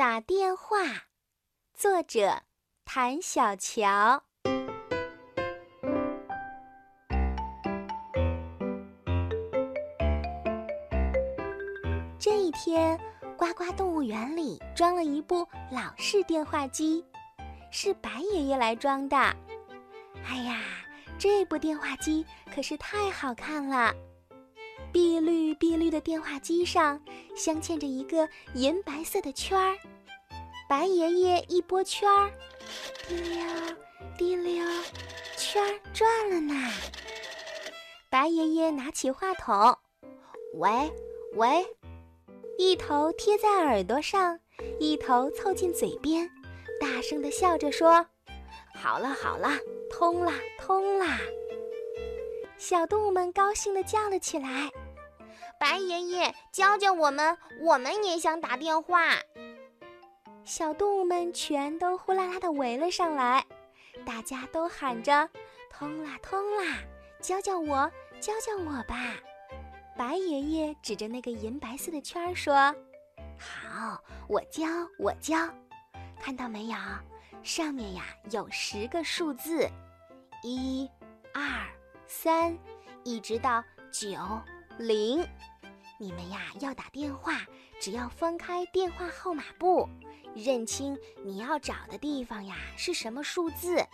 打电话，作者谭小乔。这一天，呱呱动物园里装了一部老式电话机，是白爷爷来装的。哎呀，这部电话机可是太好看了！碧绿碧绿的电话机上镶嵌着一个银白色的圈儿。白爷爷一拨圈儿，滴溜滴溜，圈儿转了呢。白爷爷拿起话筒，喂喂，一头贴在耳朵上，一头凑近嘴边，大声地笑着说：“好了好了，通了通了。”小动物们高兴地叫了起来。白爷爷，教教我们，我们也想打电话。小动物们全都呼啦啦地围了上来，大家都喊着：“通啦，通啦！教教我，教教我吧！”白爷爷指着那个银白色的圈儿说：“好，我教，我教。看到没有？上面呀有十个数字，一、二、三，一直到九。”零，你们呀要打电话，只要翻开电话号码簿，认清你要找的地方呀是什么数字，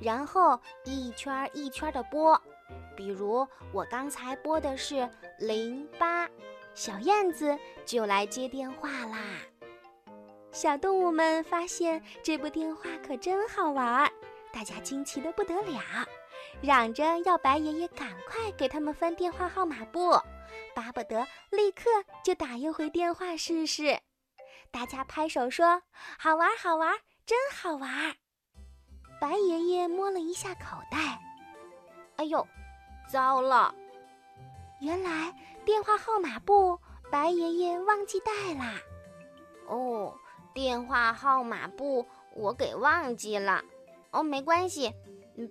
然后一圈一圈的拨。比如我刚才拨的是零八，小燕子就来接电话啦。小动物们发现这部电话可真好玩儿，大家惊奇的不得了。嚷着要白爷爷赶快给他们翻电话号码簿，巴不得立刻就打一回电话试试。大家拍手说：“好玩，好玩，真好玩！”白爷爷摸了一下口袋，哎呦，糟了！原来电话号码簿白爷爷忘记带啦。哦，电话号码簿我给忘记了。哦，没关系，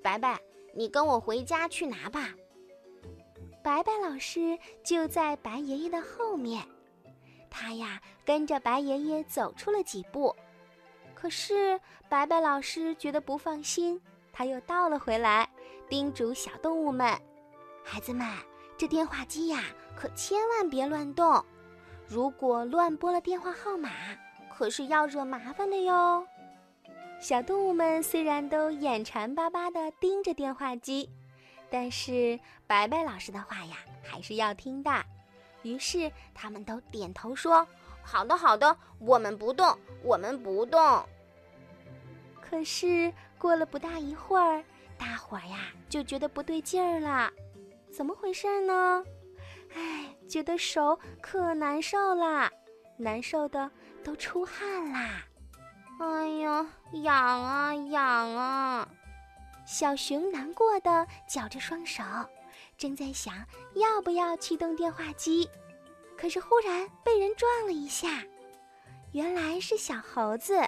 白白。你跟我回家去拿吧。白白老师就在白爷爷的后面，他呀跟着白爷爷走出了几步，可是白白老师觉得不放心，他又倒了回来，叮嘱小动物们：“孩子们，这电话机呀可千万别乱动，如果乱拨了电话号码，可是要惹麻烦的哟。”小动物们虽然都眼馋巴巴地盯着电话机，但是白白老师的话呀还是要听的。于是他们都点头说：“好的，好的，我们不动，我们不动。”可是过了不大一会儿，大伙儿呀就觉得不对劲儿了。怎么回事呢？哎，觉得手可难受了，难受的都出汗啦。哎呀，痒啊痒啊！小熊难过的绞着双手，正在想要不要启动电话机，可是忽然被人撞了一下，原来是小猴子。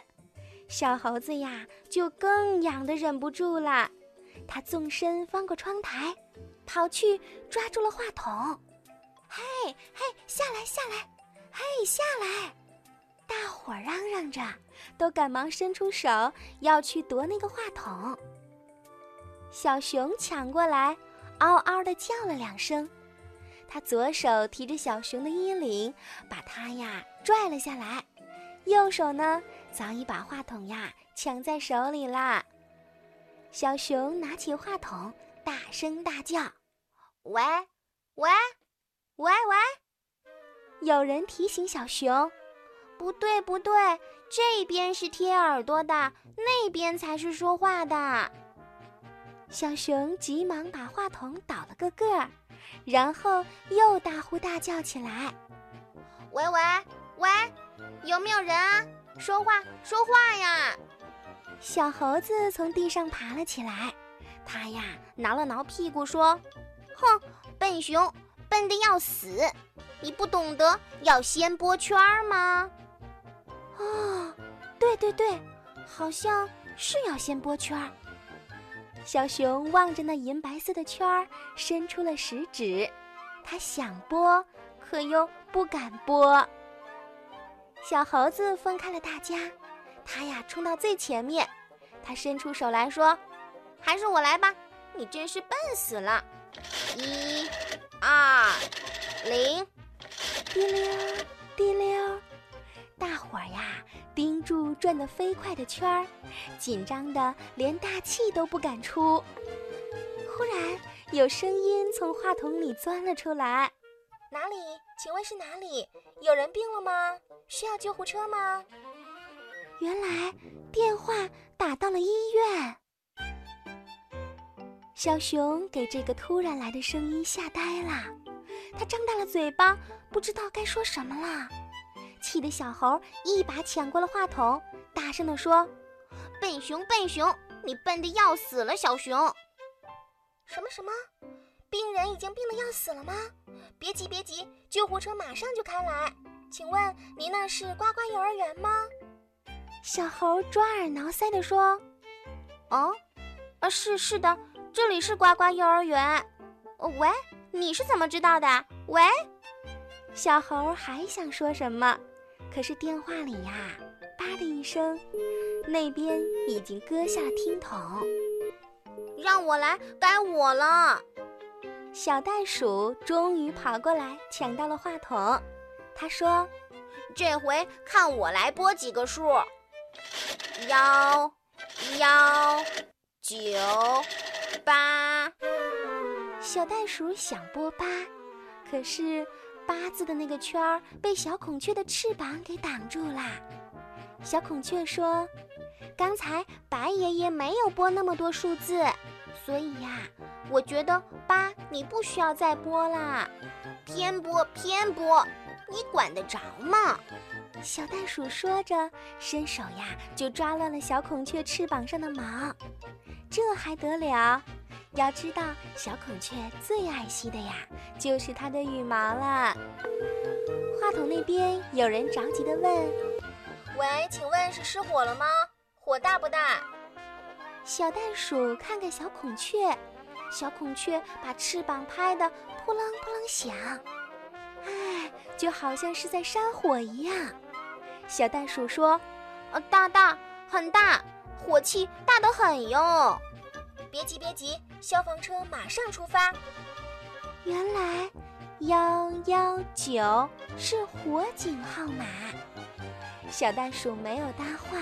小猴子呀，就更痒的忍不住了，它纵身翻过窗台，跑去抓住了话筒：“嘿，嘿，下来，下来，嘿，下来！”大伙嚷嚷着，都赶忙伸出手要去夺那个话筒。小熊抢过来，嗷嗷地叫了两声。他左手提着小熊的衣领，把它呀拽了下来；右手呢，早已把话筒呀抢在手里啦。小熊拿起话筒，大声大叫：“喂，喂，喂喂！”有人提醒小熊。不对，不对，这边是贴耳朵的，那边才是说话的。小熊急忙把话筒倒了个个儿，然后又大呼大叫起来：“喂喂喂，有没有人啊？说话说话呀！”小猴子从地上爬了起来，他呀挠了挠屁股说：“哼，笨熊，笨的要死！你不懂得要先拨圈吗？”哦，对对对，好像是要先拨圈儿。小熊望着那银白色的圈儿，伸出了食指，它想拨，可又不敢拨。小猴子分开了大家，它呀冲到最前面，它伸出手来说：“还是我来吧，你真是笨死了！”一、转得飞快的圈儿，紧张的连大气都不敢出。忽然有声音从话筒里钻了出来：“哪里？请问是哪里？有人病了吗？”需要救护车吗？原来电话打到了医院。小熊给这个突然来的声音吓呆了，他张大了嘴巴，不知道该说什么了。气得小猴一把抢过了话筒，大声地说：“笨熊，笨熊，你笨的要死了！小熊，什么什么？病人已经病的要死了吗？别急，别急，救护车马上就开来。”请问您那是呱呱幼儿园吗？小猴抓耳挠腮地说：“哦，啊，是是的，这里是呱呱幼儿园。喂，你是怎么知道的？喂。”小猴还想说什么，可是电话里呀，叭的一声，那边已经搁下了听筒。让我来，该我了。小袋鼠终于跑过来，抢到了话筒。他说：“这回看我来拨几个数，幺幺九八。”小袋鼠想拨八，可是八字的那个圈儿被小孔雀的翅膀给挡住了。小孔雀说：“刚才白爷爷没有拨那么多数字，所以呀，我觉得八你不需要再拨啦。偏拨，偏拨。”你管得着吗？小袋鼠说着，伸手呀就抓乱了小孔雀翅膀上的毛。这还得了？要知道，小孔雀最爱惜的呀，就是它的羽毛了。话筒那边有人着急地问：“喂，请问是失火了吗？火大不大？”小袋鼠看看小孔雀，小孔雀把翅膀拍得扑棱扑棱响。哎，就好像是在扇火一样。小袋鼠说：“呃，大大，很大，火气大得很哟。别急，别急，消防车马上出发。”原来幺幺九是火警号码。小袋鼠没有搭话，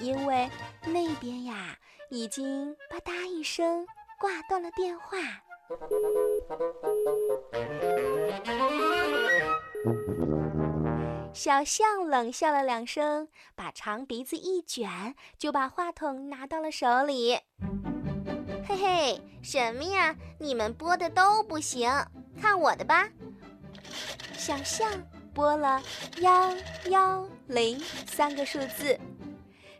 因为那边呀已经吧嗒一声挂断了电话。小象冷笑了两声，把长鼻子一卷，就把话筒拿到了手里。嘿，什么呀？你们播的都不行，看我的吧！小象拨了幺幺零三个数字，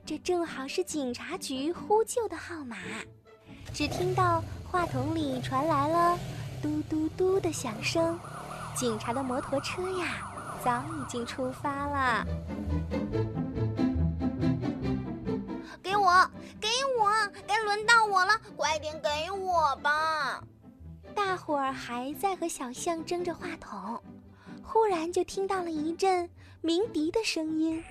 这正好是警察局呼救的号码。只听到话筒里传来了嘟嘟嘟的响声，警察的摩托车呀！早已经出发了，该轮到我了，快点给我吧！大伙儿还在和小象争着话筒，忽然就听到了一阵鸣笛的声音，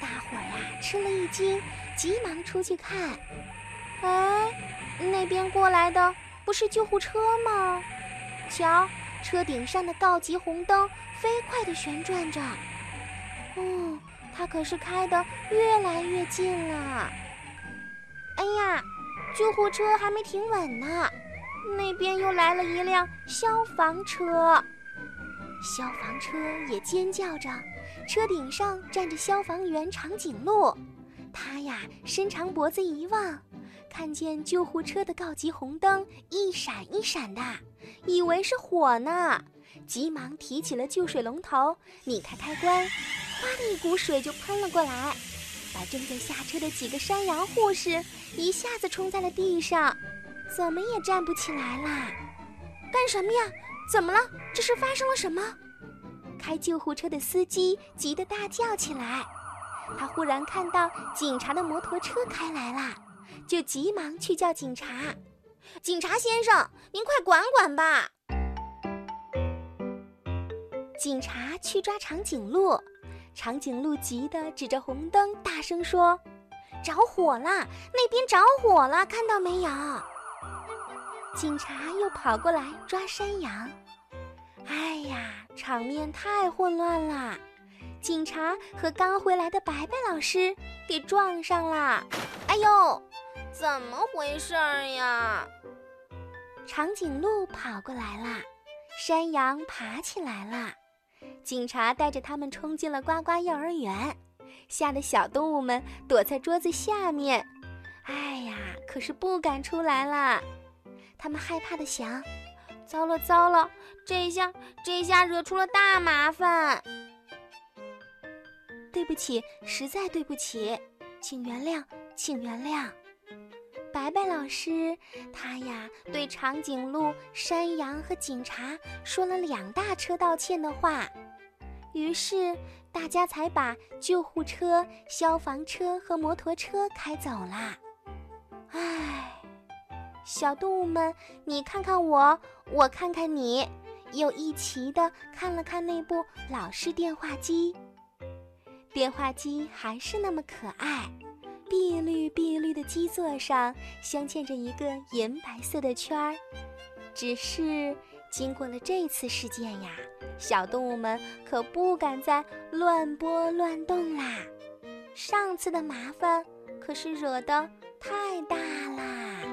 大伙儿呀吃了一惊，急忙出去看，哎，那边过来的不是救护车吗？瞧，车顶上的告急红灯。飞快地旋转着，哦，它可是开得越来越近了。哎呀，救护车还没停稳呢，那边又来了一辆消防车。消防车也尖叫着，车顶上站着消防员长颈鹿。他呀，伸长脖子一望，看见救护车的告急红灯一闪一闪的，以为是火呢。急忙提起了救水龙头，拧开开关，哗的一股水就喷了过来，把正在下车的几个山羊护士一下子冲在了地上，怎么也站不起来啦！干什么呀？怎么了？这是发生了什么？开救护车的司机急得大叫起来。他忽然看到警察的摩托车开来了，就急忙去叫警察：“警察先生，您快管管吧！”警察去抓长颈鹿，长颈鹿急得指着红灯，大声说：“着火啦！那边着火了，看到没有？”警察又跑过来抓山羊。哎呀，场面太混乱了！警察和刚回来的白白老师给撞上了。哎呦，怎么回事儿呀？长颈鹿跑过来了，山羊爬起来了。警察带着他们冲进了呱呱幼儿园，吓得小动物们躲在桌子下面。哎呀，可是不敢出来了。他们害怕的想：糟了糟了，这下这下惹出了大麻烦。对不起，实在对不起，请原谅，请原谅。白白老师，他呀对长颈鹿、山羊和警察说了两大车道歉的话，于是大家才把救护车、消防车和摩托车开走了。唉，小动物们，你看看我，我看看你，又一齐的看了看那部老式电话机。电话机还是那么可爱。碧绿碧绿的基座上镶嵌着一个银白色的圈儿，只是经过了这次事件呀，小动物们可不敢再乱拨乱动啦。上次的麻烦可是惹得太大啦。